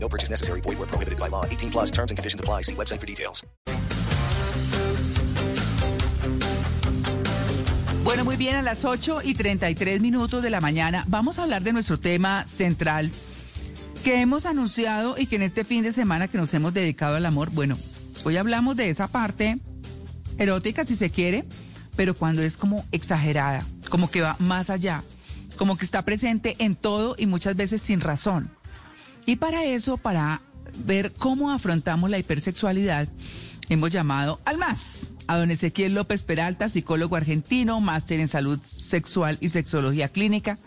No purchase necessary. Void where prohibited by law. 18 plus terms and conditions apply. See website for details. Bueno, muy bien, a las 8 y 33 minutos de la mañana vamos a hablar de nuestro tema central que hemos anunciado y que en este fin de semana que nos hemos dedicado al amor, bueno, hoy hablamos de esa parte erótica si se quiere, pero cuando es como exagerada, como que va más allá, como que está presente en todo y muchas veces sin razón. Y para eso, para ver cómo afrontamos la hipersexualidad, hemos llamado al más a don Ezequiel López Peralta, psicólogo argentino, máster en salud sexual y sexología clínica,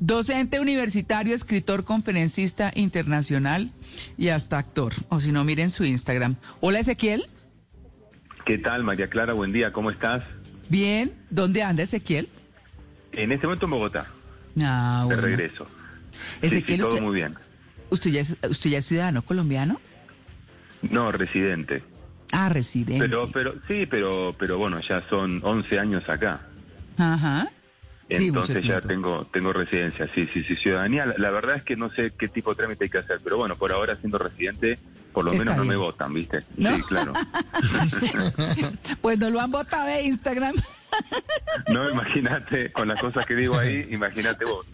docente universitario, escritor, conferencista internacional y hasta actor. O si no, miren su Instagram. Hola Ezequiel. ¿Qué tal, María Clara? Buen día, ¿cómo estás? Bien, ¿dónde anda Ezequiel? En este momento en Bogotá. Ah, De regreso. Ezequiel, sí, sí, todo usted, muy bien. Usted ya es, ¿usted ya es ciudadano colombiano? No, residente. Ah, residente. Pero, pero, sí, pero, pero bueno, ya son 11 años acá. Ajá. Sí, Entonces ya tengo, tengo residencia, sí, sí, sí, ciudadanía. La, la verdad es que no sé qué tipo de trámite hay que hacer, pero bueno, por ahora siendo residente, por lo Está menos no me votan, ¿viste? ¿No? Sí, claro. Pues no lo han votado de Instagram. No, imagínate, con las cosas que digo ahí, imagínate vos.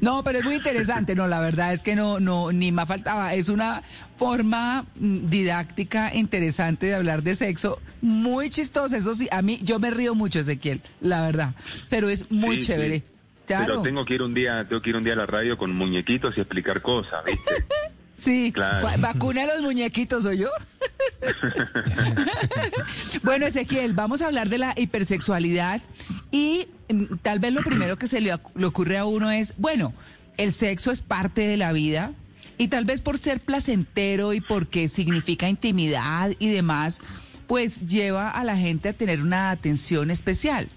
No, pero es muy interesante, no, la verdad es que no, no, ni más faltaba. Es una forma mm, didáctica interesante de hablar de sexo, muy chistosa, eso sí, a mí, yo me río mucho, Ezequiel, la verdad, pero es muy Sí, sí. chévere. Claro, Pero tengo que ir un día, tengo que ir un día a la radio con muñequitos y explicar cosas, ¿viste? sí, claro. va- vacuna a los muñequitos, ¿soy yo? bueno, Ezequiel, vamos a hablar de la hipersexualidad y mm, tal vez lo primero que se le ocurre a uno es, bueno, el sexo es parte de la vida y tal vez por ser placentero y porque significa intimidad y demás, pues lleva a la gente a tener una atención especial.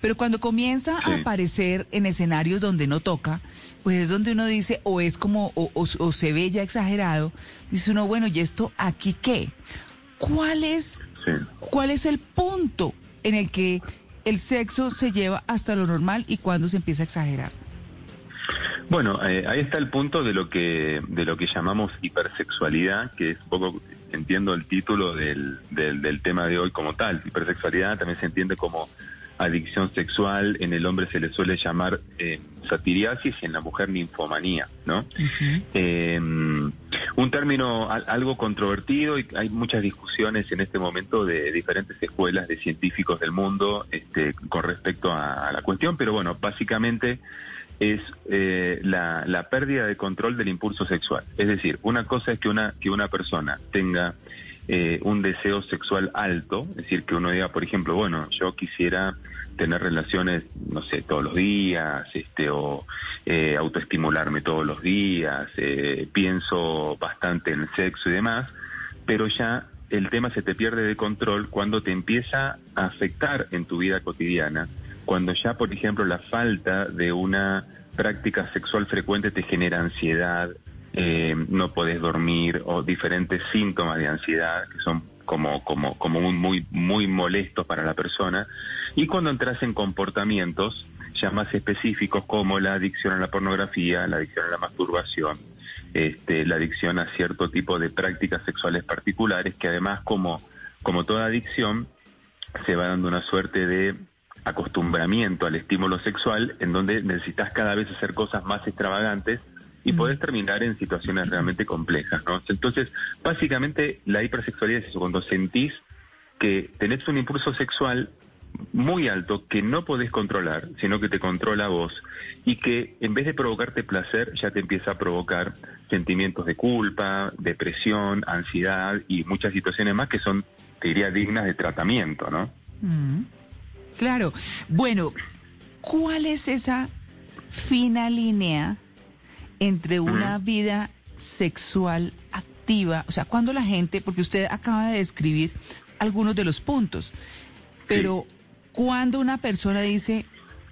Pero cuando comienza a aparecer en escenarios donde no toca, pues es donde uno dice, o es como, o, o- o se ve ya exagerado, dice uno, bueno, ¿y esto aquí qué? ¿Cuál es, Sí. cuál es el punto en el que el sexo se lleva hasta lo normal y cuándo se empieza a exagerar? Bueno, eh, ahí está el punto de lo que de lo que llamamos hipersexualidad, que es un poco entiendo el título del, del, del tema de hoy como tal. Hipersexualidad también se entiende como adicción sexual, en el hombre se le suele llamar eh, satiriasis y en la mujer ninfomanía, ¿no? Eh, un término al- algo controvertido y hay muchas discusiones en este momento de diferentes escuelas de científicos del mundo este, con respecto a, a la cuestión, pero bueno, básicamente es eh, la, la pérdida de control del impulso sexual. Es decir, una cosa es que una, que una persona tenga eh, un deseo sexual alto, es decir, que uno diga, por ejemplo, bueno, yo quisiera tener relaciones, no sé, todos los días, este, o eh, autoestimularme todos los días, eh, pienso bastante en el sexo y demás, pero ya el tema se te pierde de control cuando te empieza a afectar en tu vida cotidiana, cuando ya, por ejemplo, la falta de una práctica sexual frecuente te genera ansiedad, eh, no podés dormir o diferentes síntomas de ansiedad que son como, como, como muy, muy, molestos para la persona. Y cuando entras en comportamientos ya más específicos como la adicción a la pornografía, la adicción a la masturbación, este, la adicción a cierto tipo de prácticas sexuales particulares, que además como toda adicción se va dando una suerte de acostumbramiento al estímulo sexual en donde necesitas cada vez hacer cosas más extravagantes y podés terminar en situaciones realmente complejas, ¿no? Entonces, básicamente la hipersexualidad es eso, cuando sentís que tenés un impulso sexual muy alto que no podés controlar, sino que te controla vos y que en vez de provocarte placer ya te empieza a provocar sentimientos de culpa, depresión, ansiedad y muchas situaciones más que son, te diría, dignas de tratamiento, ¿no? Mm. Claro. Bueno, ¿cuál es esa fina línea entre una vida sexual activa o sea, cuando la gente, porque usted acaba de describir algunos de los puntos, pero cuando una persona dice,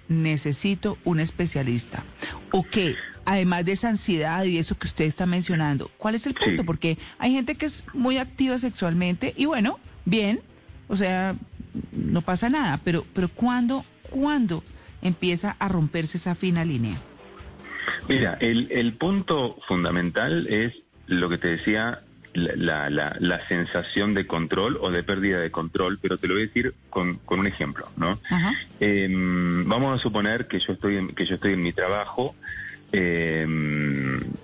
necesito un especialista, o que además de esa ansiedad y eso que usted está mencionando, ¿cuál es el punto? Porque hay gente que es muy activa sexualmente y bueno, bien, o sea, no pasa nada, pero, pero ¿cuándo, ¿cuándo empieza a romperse esa fina línea? Mira, el, el punto fundamental es lo que te decía, la, la, la, sensación de control o de pérdida de control, pero te lo voy a decir con, con un ejemplo, ¿no? Eh, vamos a suponer que yo estoy en, que yo estoy en mi trabajo eh,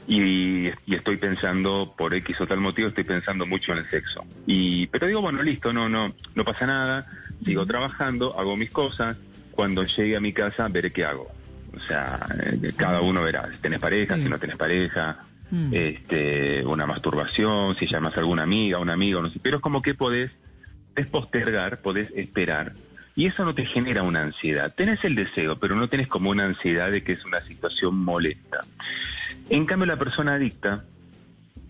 y, y, estoy pensando por X o tal motivo estoy pensando mucho en el sexo y pero digo bueno listo no no no pasa nada sigo trabajando hago mis cosas cuando llegue a mi casa veré qué hago o sea eh, cada uno verá si tenés pareja si no tenés pareja Mm. este, una masturbación, si llamas a alguna amiga, un amigo, no sé, pero es como que podés, podés postergar, podés esperar. Y eso no te genera una ansiedad. Tenés el deseo, pero no tenés como una ansiedad de que es una situación molesta. En cambio, la persona adicta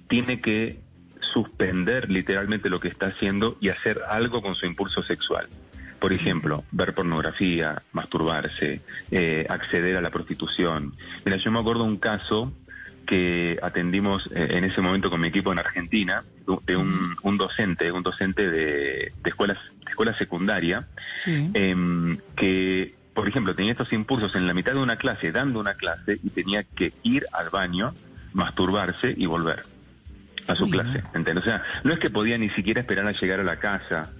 tiene que suspender literalmente lo que está haciendo y hacer algo con su impulso sexual. Por ejemplo, ver pornografía, masturbarse, eh, acceder a la prostitución. Mira, yo me acuerdo un caso que atendimos eh, en ese momento con mi equipo en Argentina, de un, un docente, un docente de, de escuelas, de escuela secundaria, em, que, por ejemplo, tenía estos impulsos en la mitad de una clase, dando una clase, y tenía que ir al baño, masturbarse y volver a su clase. ¿entiendes? O sea, no es que podía ni siquiera esperar a llegar a la casa,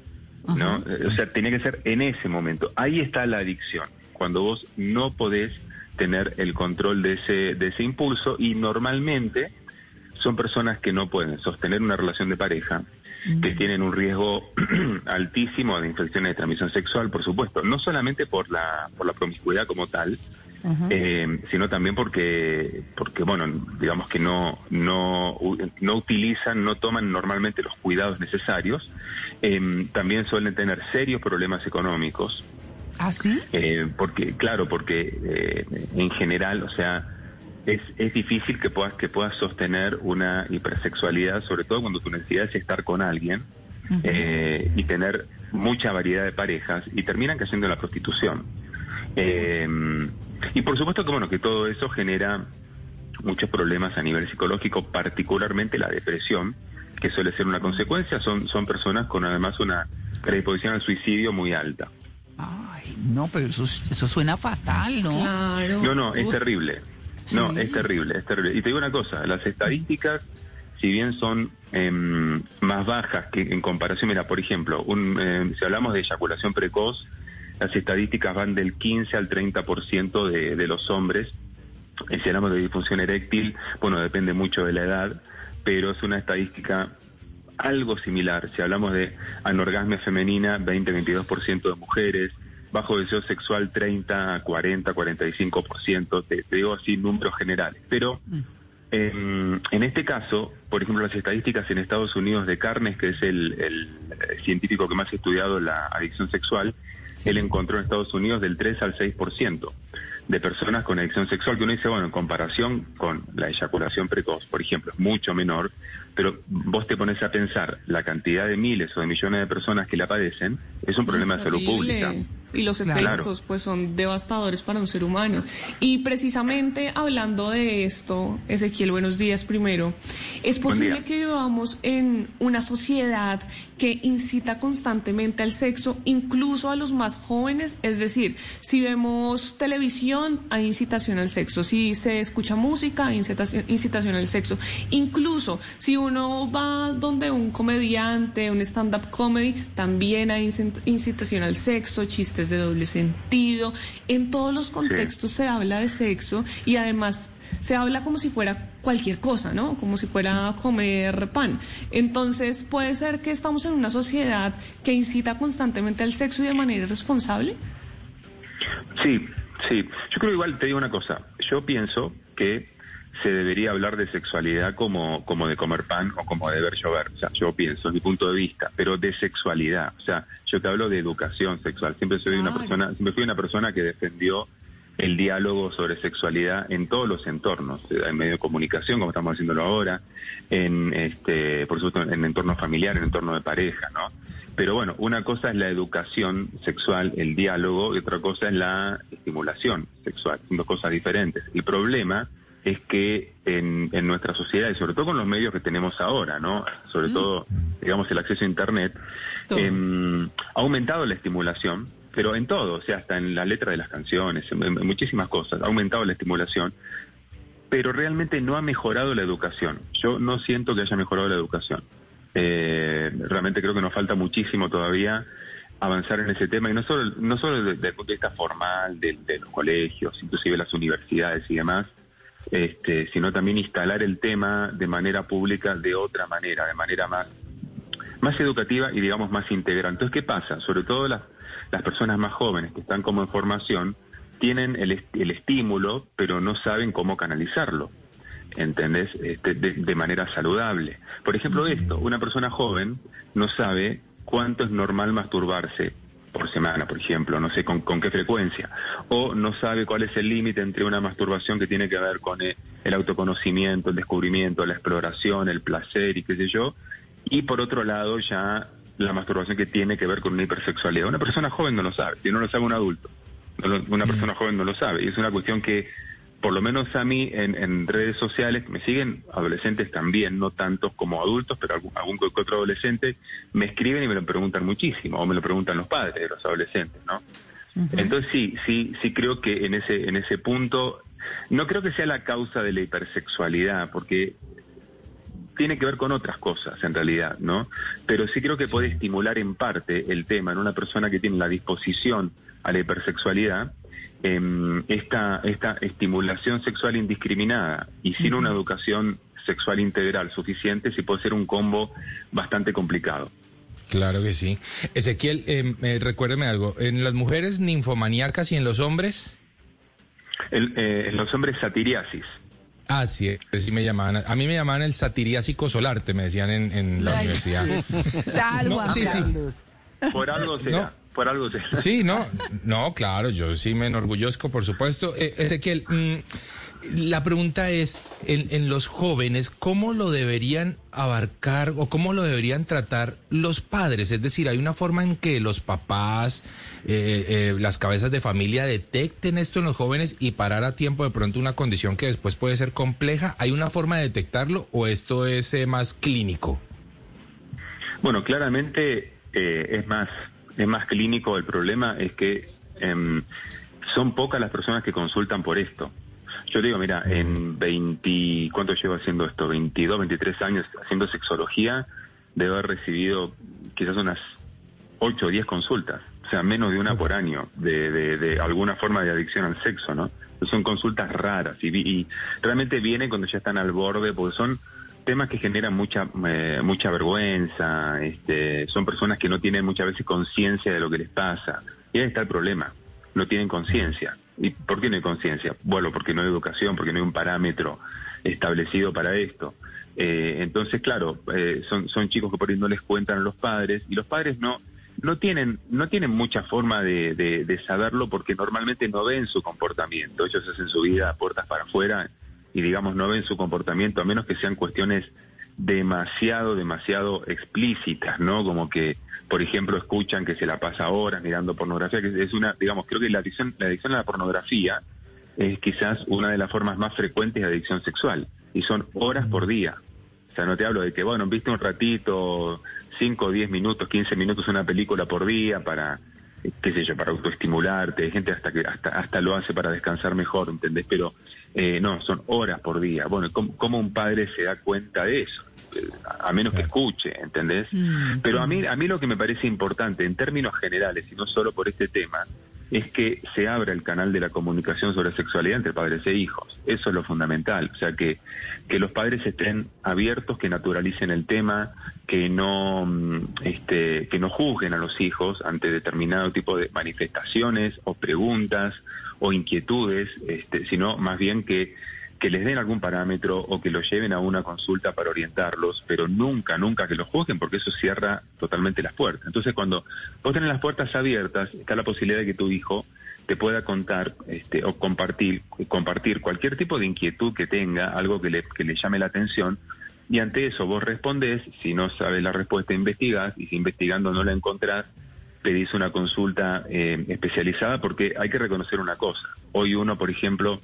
¿no? O sea, tenía que ser en ese momento. Ahí está la adicción, cuando vos no podés tener el control de ese, de ese impulso y normalmente son personas que no pueden sostener una relación de pareja, que tienen un riesgo altísimo de infecciones de transmisión sexual, por supuesto, no solamente por la, por la promiscuidad como tal, eh, sino también porque, porque bueno, digamos que no, no, no utilizan, no toman normalmente los cuidados necesarios, eh, también suelen tener serios problemas económicos, ¿Ah, sí? Eh, porque, claro, porque eh, en general, o sea, es, es difícil que puedas, que puedas sostener una hipersexualidad, sobre todo cuando tu necesidad es estar con alguien eh, y tener mucha variedad de parejas y terminan cayendo en la prostitución. y por supuesto que, bueno, que todo eso genera muchos problemas a nivel psicológico, particularmente la depresión, que suele ser una consecuencia, son, son personas con además una predisposición al suicidio muy alta. Ay, no, pero eso, eso suena fatal, ¿no? Claro. No, no, es terrible. No, es terrible, es terrible. Y te digo una cosa, las estadísticas, si bien son em, más bajas que en comparación, mira, por ejemplo, un, em, si hablamos de eyaculación precoz, las estadísticas van del 15 al 30% de, de los hombres. Y si hablamos de disfunción eréctil, bueno, depende mucho de la edad, pero es una estadística algo similar. Si hablamos de anorgasmia femenina, 20-22% de mujeres, bajo deseo sexual 30, 40, 45%, te, te digo así números generales. Pero en, en, este caso, por ejemplo, las estadísticas en Estados Unidos de Carnes, que es el, el científico que más ha estudiado la adicción sexual, sí. él encontró en Estados Unidos del 3 al 6% de personas con adicción sexual, que uno dice, bueno, en comparación con la eyaculación precoz, por ejemplo, es mucho menor, pero vos te pones a pensar la cantidad de miles o de millones de personas que la padecen, es un problema de salud pública y los efectos pues son devastadores para un ser humano. Y precisamente hablando de esto, Ezequiel, buenos días primero, ¿es posible que vivamos en una sociedad que incita constantemente al sexo, incluso a los más jóvenes? Es decir, si vemos televisión, hay incitación al sexo, si se escucha música, hay incitación, incitación al sexo, incluso si uno va donde un comediante, un stand-up comedy, también hay incitación al sexo, chistes de doble sentido. En todos los contextos sí. se habla de sexo y además se habla como si fuera cualquier cosa, ¿no? Como si fuera comer pan. Entonces, ¿puede ser que estamos en una sociedad que incita constantemente al sexo y de manera irresponsable? Sí, sí. Yo creo igual, te digo una cosa. Yo pienso que se debería hablar de sexualidad como, como de comer pan o como de ver llover. O sea, yo pienso, es mi punto de vista, pero de sexualidad. O sea, yo te hablo de educación sexual. Siempre soy claro. una persona, siempre fui una persona que defendió el diálogo sobre sexualidad en todos los entornos, en medio de comunicación, como estamos haciéndolo ahora, en este, por supuesto, en entorno familiar, en entorno de pareja, ¿no? Pero bueno, una cosa es la educación sexual, el diálogo, y otra cosa es la estimulación sexual, son dos cosas diferentes. El problema es que en, nuestra sociedad, y sobre todo con los medios que tenemos ahora, ¿no? Sobre mm. todo, digamos, el acceso a Internet, em, ha aumentado la estimulación, pero en todo, o sea, hasta en la letra de las canciones, en, muchísimas cosas, ha aumentado la estimulación, pero realmente no ha mejorado la educación. Yo no siento que haya mejorado la educación. Eh, realmente creo que nos falta muchísimo todavía avanzar en ese tema, y no solo, no solo desde, el punto de vista formal de, los colegios, inclusive las universidades y demás, este, sino también instalar el tema de manera pública de otra manera, de manera más, más educativa y digamos más integral. Entonces, ¿qué pasa? Sobre todo las, las personas más jóvenes que están como en formación tienen el, el estímulo, pero no saben cómo canalizarlo. ¿entendés? Este, de, manera saludable. Por ejemplo, esto, una persona joven no sabe cuánto es normal masturbarse por semana, por ejemplo, no sé con, qué frecuencia, o no sabe cuál es el límite entre una masturbación que tiene que ver con el, el autoconocimiento, el descubrimiento, la exploración, el placer y qué sé yo, y por otro lado ya la masturbación que tiene que ver con una hipersexualidad. Una persona joven no lo sabe, si no lo sabe un adulto, una persona joven no lo sabe, y es una cuestión que por lo menos a mí en, redes sociales me siguen adolescentes también, no tantos como adultos, pero algún, algún otro adolescente me escriben y me lo preguntan muchísimo, o me lo preguntan los padres de los adolescentes, ¿no? Entonces sí, sí, sí creo que en ese, en ese punto, no creo que sea la causa de la hipersexualidad, porque tiene que ver con otras cosas en realidad, ¿no? Pero sí creo que puede estimular en parte el tema en una persona que tiene la disposición a la hipersexualidad Em, esta, esta estimulación sexual indiscriminada y sin una educación sexual integral suficiente, sí puede ser un combo bastante complicado. Claro que sí. Ezequiel, eh, recuérdeme algo, ¿en las mujeres ninfomaníacas y en los hombres? Eh, en los hombres satiriasis. Ah, sí, sí me llamaban. A mí me llamaban el satiriásico solarte, me decían en, la universidad. sí, sí. Por algo será por algo. Sí, no, no, claro, yo sí me enorgullezco, por supuesto. Eh, Ezequiel, mm, la pregunta es, en, los jóvenes, ¿cómo lo deberían abarcar o cómo lo deberían tratar los padres? Es decir, ¿hay una forma en que los papás, eh, eh, las cabezas de familia detecten esto en los jóvenes y parar a tiempo de pronto una condición que después puede ser compleja? ¿Hay una forma de detectarlo o esto es más clínico? Bueno, claramente es más es más clínico, el problema es que em, son pocas las personas que consultan por esto. Yo digo, mira, en 20, ¿cuánto llevo haciendo esto? 22, 23 años haciendo sexología, debo haber recibido quizás unas 8 o 10 consultas, o sea, menos de una por año, de, de, alguna forma de adicción al sexo, ¿no? Son consultas raras y, y realmente vienen cuando ya están al borde, porque son temas que generan mucha eh, mucha vergüenza, este, son personas que no tienen muchas veces conciencia de lo que les pasa. Y ahí está el problema, no tienen conciencia. ¿Y por qué no hay conciencia? Bueno, porque no hay educación, porque no hay un parámetro establecido para esto. Eh, entonces, claro, eh, son, son chicos que por ahí no les cuentan a los padres y los padres no no tienen no tienen mucha forma de, de saberlo porque normalmente no ven su comportamiento. Ellos hacen su vida a puertas para afuera y digamos no ven su comportamiento, a menos que sean cuestiones demasiado, demasiado explícitas, ¿no? Como que, por ejemplo, escuchan que se la pasa horas mirando pornografía, que es una, digamos, creo que la adicción, la adicción a la pornografía es quizás una de las formas más frecuentes de adicción sexual, y son horas por día. O sea, no te hablo de que, bueno, viste un ratito, 5, 10 minutos, 15 minutos una película por día para qué sé yo, para autoestimularte, hay gente hasta que hasta, hasta lo hace para descansar mejor, ¿entendés? Pero eh, no, son horas por día. Bueno, ¿cómo, un padre se da cuenta de eso? a menos que escuche, ¿entendés? Mm. Pero a mí, a mí lo que me parece importante en términos generales, y no solo por este tema, es que se abra el canal de la comunicación sobre sexualidad entre padres e hijos. Eso es lo fundamental. O sea, que, que los padres estén abiertos, que naturalicen el tema, que no, mm, este, que no juzguen a los hijos ante determinado tipo de manifestaciones o preguntas o inquietudes, este, sino más bien que que les den algún parámetro o que los lleven a una consulta para orientarlos, pero nunca, nunca que los juzguen, porque eso cierra totalmente las puertas. Entonces, cuando vos tenés las puertas abiertas, está la posibilidad de que tu hijo te pueda contar este, o compartir, compartir cualquier tipo de inquietud que tenga, algo que le, que le llame la atención, y ante eso vos respondés, si no sabes la respuesta investigás, y si investigando no la encontrás, pedís una consulta eh, especializada porque hay que reconocer una cosa. Hoy uno, por ejemplo,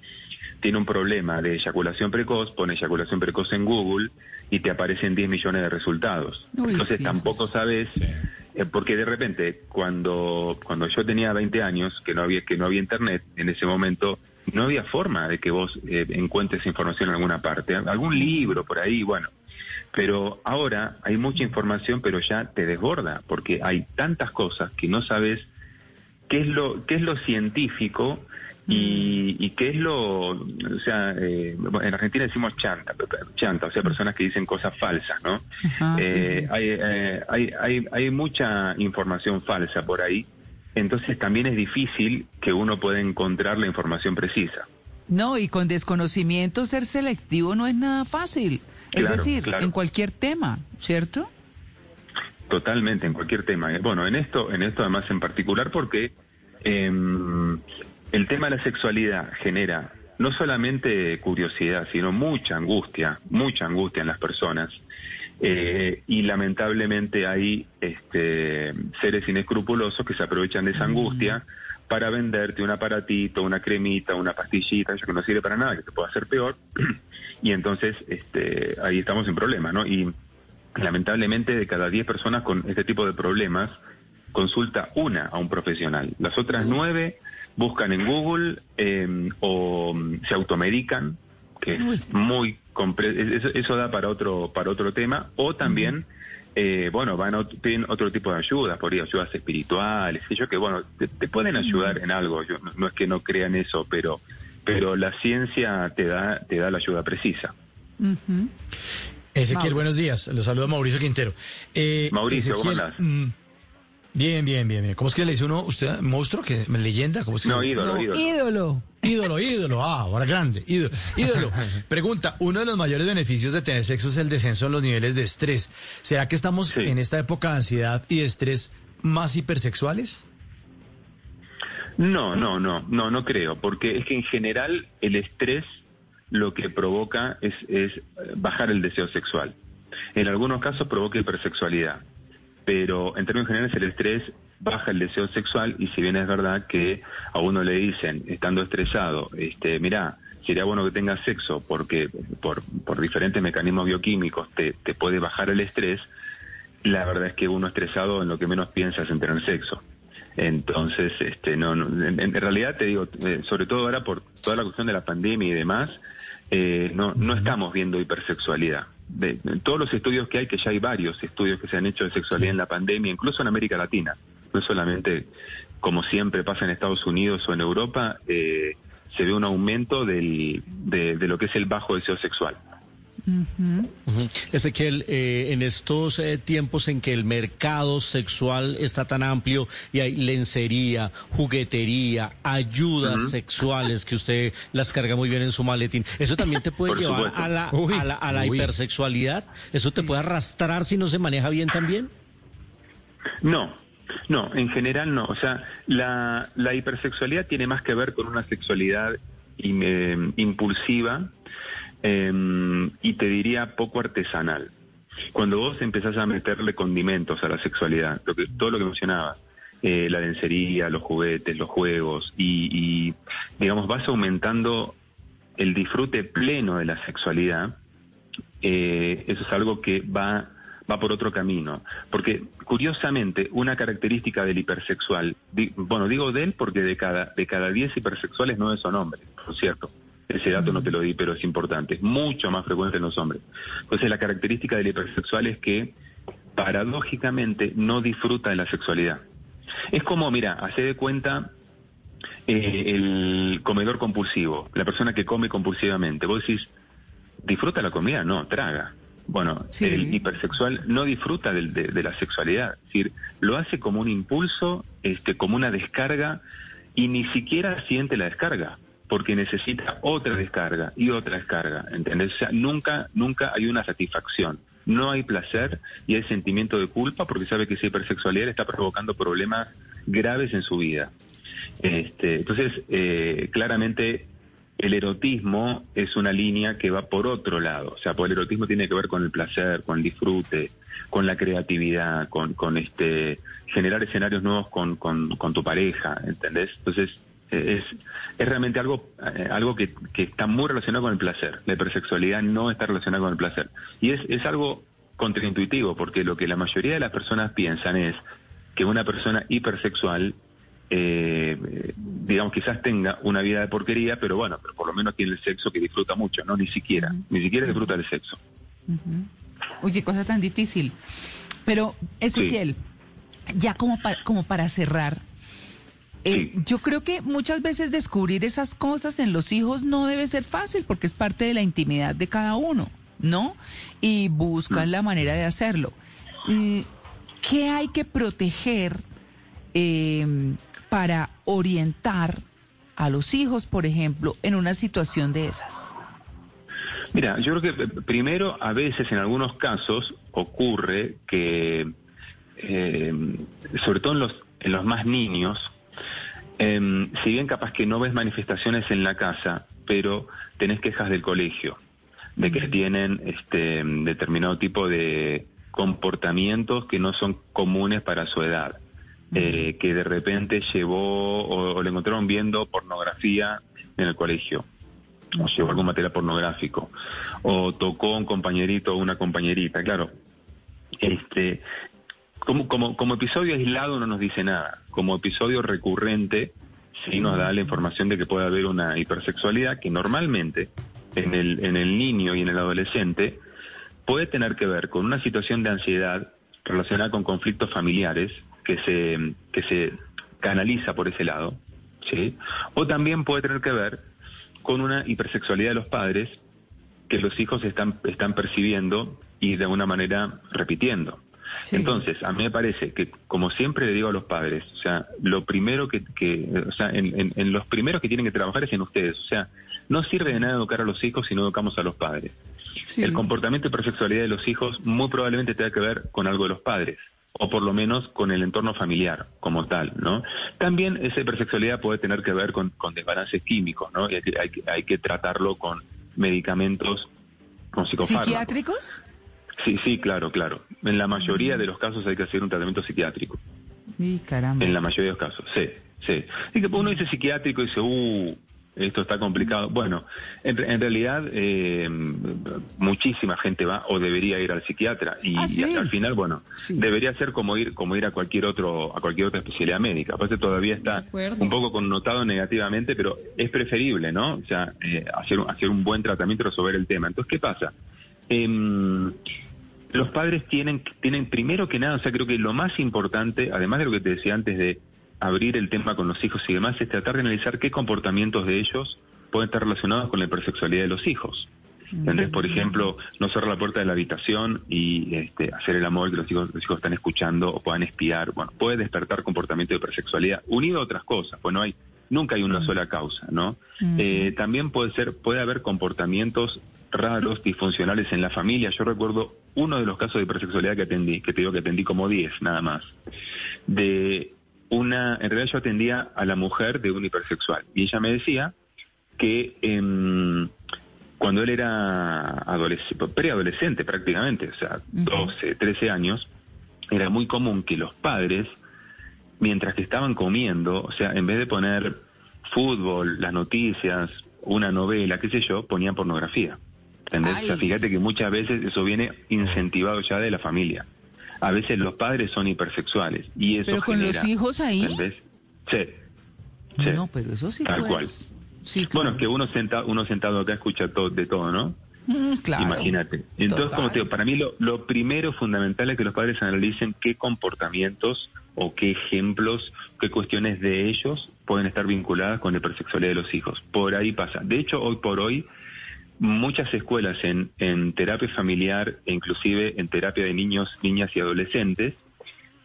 tiene un problema de eyaculación precoz, pone eyaculación precoz en Google y te aparecen 10 millones de resultados. Entonces tampoco sabes, eh, porque de repente cuando, cuando yo tenía 20 años, que no había, que no había internet, en ese momento no había forma de que vos eh, encuentres información en alguna parte, algún libro por ahí, bueno. Pero ahora hay mucha información, pero ya te desborda, porque hay tantas cosas que no sabes qué es lo, qué es lo científico y, y, qué es lo, o sea, eh, en Argentina decimos chanta, chanta, o sea, personas que dicen cosas falsas, ¿no? Eh, hay, eh, hay, hay, hay mucha información falsa por ahí, entonces también es difícil que uno pueda encontrar la información precisa. No, y con desconocimiento ser selectivo no es nada fácil. Es decir, en cualquier tema, ¿cierto? Totalmente, en cualquier tema. Bueno, en esto, en esto además en particular porque eh, el tema de la sexualidad genera no solamente curiosidad, sino mucha angustia, mucha angustia en las personas. Eh, y lamentablemente hay este, seres inescrupulosos que se aprovechan de esa angustia para venderte un aparatito, una cremita, una pastillita, que no sirve para nada, que te puede hacer peor. y entonces este, ahí estamos en problemas, ¿no? Y lamentablemente de cada 10 personas con este tipo de problemas, consulta una a un profesional. Las otras nueve buscan en Google em, o se automedican, que es muy eso, eso, da para otro para otro tema, o también eh, bueno, van a, piden otro tipo de ayudas, por ahí ayudas espirituales, yo que bueno, te, pueden ayudar en algo, yo, no, es que no crean eso, pero pero la ciencia te da te da la ayuda precisa. Ezequiel, buenos días. Los saluda Mauricio Quintero. Eh, Mauricio, ¿cómo estás? Bien, bien, bien, bien. ¿Cómo es que le dice uno, usted, monstruo, que leyenda? ¿Cómo es que no, ídolo, ídolo. Ídolo. Ídolo, ídolo. Ah, ahora grande. Ídolo. Ídolo. Pregunta, uno de los mayores beneficios de tener sexo es el descenso en los niveles de estrés. ¿Será que estamos en esta época de ansiedad y de estrés más hipersexuales? No, no, no, no, no creo, porque es que en general el estrés lo que provoca es, es bajar el deseo sexual. En algunos casos provoca hipersexualidad pero en términos generales el estrés baja el deseo sexual y si bien es verdad que a uno le dicen, estando estresado, este, mira, sería bueno que tengas sexo porque por, por diferentes mecanismos bioquímicos te, te puede bajar el estrés, la verdad es que uno estresado en lo que menos piensa es en tener sexo. Entonces, este, no, en, realidad te digo, eh, sobre todo ahora por toda la cuestión de la pandemia y demás, eh, no, no estamos viendo hipersexualidad de, todos los estudios que hay, que ya hay varios estudios que se han hecho de sexualidad en la pandemia, incluso en América Latina, no solamente como siempre pasa en Estados Unidos o en Europa, eh, se ve un aumento del, de, de lo que es el bajo deseo sexual. Ezequiel, eh, en estos eh, tiempos en que el mercado sexual está tan amplio y hay lencería, juguetería, ayudas sexuales que usted las carga muy bien en su maletín, ¿eso también te puede llevar a la, a la, hipersexualidad? ¿Eso te puede arrastrar si no se maneja bien también? No, no, en general no. O sea, la, la hipersexualidad tiene más que ver con una sexualidad eh, impulsiva Em, y te diría poco artesanal. Cuando vos empezás a meterle condimentos a la sexualidad, lo que, todo lo que mencionabas, eh, la lencería, los juguetes, los juegos, y, digamos, vas aumentando el disfrute pleno de la sexualidad, eh, eso es algo que va, va por otro camino. Porque, curiosamente, una característica del hipersexual, bueno, digo de él porque de cada, de cada 10 hipersexuales no son hombres, por cierto. Ese dato no te lo di, pero es importante. Es mucho más frecuente en los hombres. Entonces, la característica del hipersexual es que, paradójicamente, no disfruta de la sexualidad. Es como, mira, hace de cuenta eh, el comedor compulsivo, la persona que come compulsivamente. Vos decís, ¿disfruta la comida? No, traga. Bueno, el hipersexual no disfruta de, de, la sexualidad, es decir, lo hace como un impulso, este, como una descarga, y ni siquiera siente la descarga porque necesita otra descarga y otra descarga, ¿entendés? O sea, nunca, nunca hay una satisfacción. No hay placer y hay sentimiento de culpa porque sabe que esa hipersexualidad está provocando problemas graves en su vida. Este, entonces, eh, claramente el erotismo es una línea que va por otro lado. O sea, pues el erotismo tiene que ver con el placer, con el disfrute, con la creatividad, con, con este generar escenarios nuevos con, con, con tu pareja, ¿entendés? Entonces, es, es realmente algo, eh, algo que, que, está muy relacionado con el placer. La hipersexualidad no está relacionada con el placer. Y es, es algo contraintuitivo, porque lo que la mayoría de las personas piensan es que una persona hipersexual, eh, digamos, quizás tenga una vida de porquería, pero bueno, pero por lo menos tiene el sexo que disfruta mucho, ¿no? Ni siquiera, ni siquiera disfruta del sexo. Uy, qué cosa tan difícil. Pero, Ezequiel, ya como para, como para cerrar, eh, Yo creo que muchas veces descubrir esas cosas en los hijos no debe ser fácil porque es parte de la intimidad de cada uno, ¿no? Y buscan mm. la manera de hacerlo. ¿Qué hay que proteger eh, para orientar a los hijos, por ejemplo, en una situación de esas? Mira, yo creo que eh, primero, a veces, en algunos casos, ocurre que, sobre todo en los, en los más niños, Em, si bien capaz que no ves manifestaciones en la casa, pero tenés quejas del colegio, de que tienen este determinado tipo de comportamientos que no son comunes para su edad, eh, que de repente llevó o, le encontraron viendo pornografía en el colegio, o llevó algún material pornográfico, o tocó un compañerito o una compañerita, claro. Este, como, como, episodio aislado no nos dice nada. Como episodio recurrente sí nos da la información de que puede haber una hipersexualidad que normalmente en el, en el niño y en el adolescente puede tener que ver con una situación de ansiedad relacionada con conflictos familiares que se, que se canaliza por ese lado, ¿sí? O también puede tener que ver con una hipersexualidad de los padres que los hijos están, están percibiendo y de alguna manera repitiendo. Entonces, a mí me parece que, como siempre le digo a los padres, o sea, lo primero que, o sea, en, los primeros que tienen que trabajar es en ustedes. O sea, no sirve de nada educar a los hijos si no educamos a los padres. El comportamiento de perfectualidad de los hijos muy probablemente tenga que ver con algo de los padres o por lo menos con el entorno familiar como tal, ¿no? También esa hipersexualidad puede tener que ver con, con desbalances químicos, ¿no? Y hay, que, hay que tratarlo con medicamentos, con psicofármacos. ¿Psiquiátricos? Sí, sí, claro, claro. En la mayoría de los casos hay que hacer un tratamiento psiquiátrico. Y caramba. En la mayoría de los casos, sí, sí. Y que uno dice psiquiátrico y dice, uh, esto está complicado. Bueno, en, realidad eh, muchísima gente va o debería ir al psiquiatra y, ¿Ah, al final, bueno, debería ser como ir como ir a cualquier otro a cualquier otra especialidad médica. Aparte todavía está un poco connotado negativamente, pero es preferible, ¿no? O sea, eh, hacer hacer un buen tratamiento y resolver el tema. Entonces, ¿qué pasa? Eh, los padres tienen, tienen primero que nada, o sea, creo que lo más importante, además de lo que te decía antes de abrir el tema con los hijos y demás, es tratar de analizar qué comportamientos de ellos pueden estar relacionados con la hipersexualidad de los hijos. Entonces, por ejemplo, no cerrar la puerta de la habitación y este, hacer el amor que los hijos, los hijos están escuchando o puedan espiar. Bueno, puede despertar comportamiento de hipersexualidad, unido a otras cosas, pues no hay, nunca hay una sola causa, ¿no? Eh, también puede ser, puede haber comportamientos raros, disfuncionales en la familia. Yo recuerdo uno de los casos de hipersexualidad que atendí, que te digo que atendí como 10 nada más, de una, en realidad yo atendía a la mujer de un hipersexual y ella me decía que em, cuando él era preadolescente prácticamente, o sea, 12, 13 años, era muy común que los padres, mientras que estaban comiendo, o sea, en vez de poner fútbol, las noticias, una novela, qué sé yo, ponían pornografía fíjate que muchas veces eso viene incentivado ya de la familia. A veces los padres son hipersexuales y eso Pero con los hijos ahí. Sí. No, pero eso sí. Tal cual. Bueno, que uno sentado, uno sentado acá escucha todo, de todo, ¿no? Mm, claro. Imagínate. Entonces, como te digo, para mí lo, lo primero fundamental es que los padres analicen qué comportamientos o qué ejemplos, qué cuestiones de ellos pueden estar vinculadas con la hipersexualidad de los hijos. Por ahí pasa. De hecho, hoy por hoy muchas escuelas en, en, terapia familiar e inclusive en terapia de niños, niñas y adolescentes,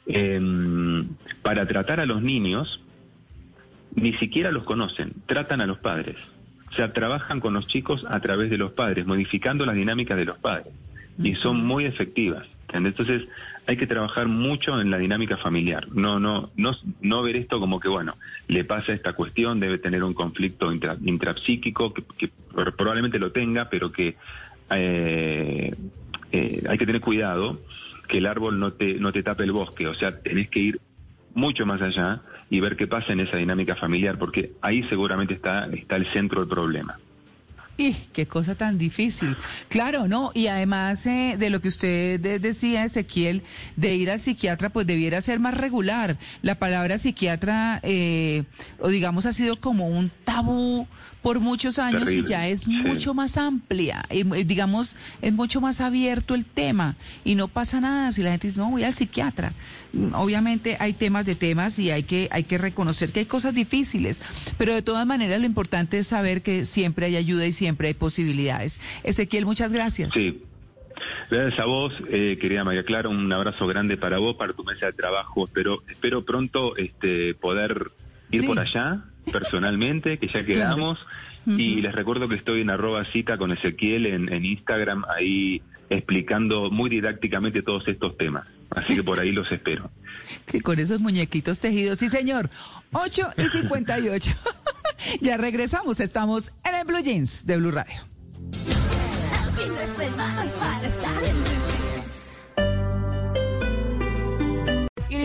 em, para tratar a los niños, ni siquiera los conocen, tratan a los padres. O sea, trabajan con los chicos a través de los padres, modificando las dinámicas de los padres. Y son muy efectivas. Entonces hay que trabajar mucho en la dinámica familiar. No, no, no, no ver esto como que bueno le pasa esta cuestión, debe tener un conflicto intrapsíquico que, probablemente lo tenga, pero que eh, eh, hay que tener cuidado que el árbol no te no te tape el bosque. O sea, tenés que ir mucho más allá y ver qué pasa en esa dinámica familiar, porque ahí seguramente está está el centro del problema. Y qué cosa tan difícil. Claro, ¿no? Y además eh, de lo que usted decía, Ezequiel, de ir al psiquiatra, pues debiera ser más regular. La palabra psiquiatra, eh, o digamos, ha sido como un tabú por muchos años y ya es mucho más amplia, y, digamos, es mucho más abierto el tema y no pasa nada si la gente dice, no, voy al psiquiatra. Obviamente hay temas de temas y hay que, hay que reconocer que hay cosas difíciles, pero de todas maneras lo importante es saber que siempre hay ayuda y siempre hay posibilidades. Ezequiel, muchas gracias. Sí. Gracias a vos, eh, querida María Clara, un abrazo grande para vos, para tu mesa de trabajo. Espero, espero pronto este, poder ir por allá personalmente, que ya quedamos. Y les recuerdo que estoy en arroba cita con Ezequiel en, Instagram, ahí explicando muy didácticamente todos estos temas. Así que por ahí los espero. Que con esos muñequitos tejidos, sí señor. 8 y 58. ya regresamos, estamos en el Blue Jeans de Blue Radio.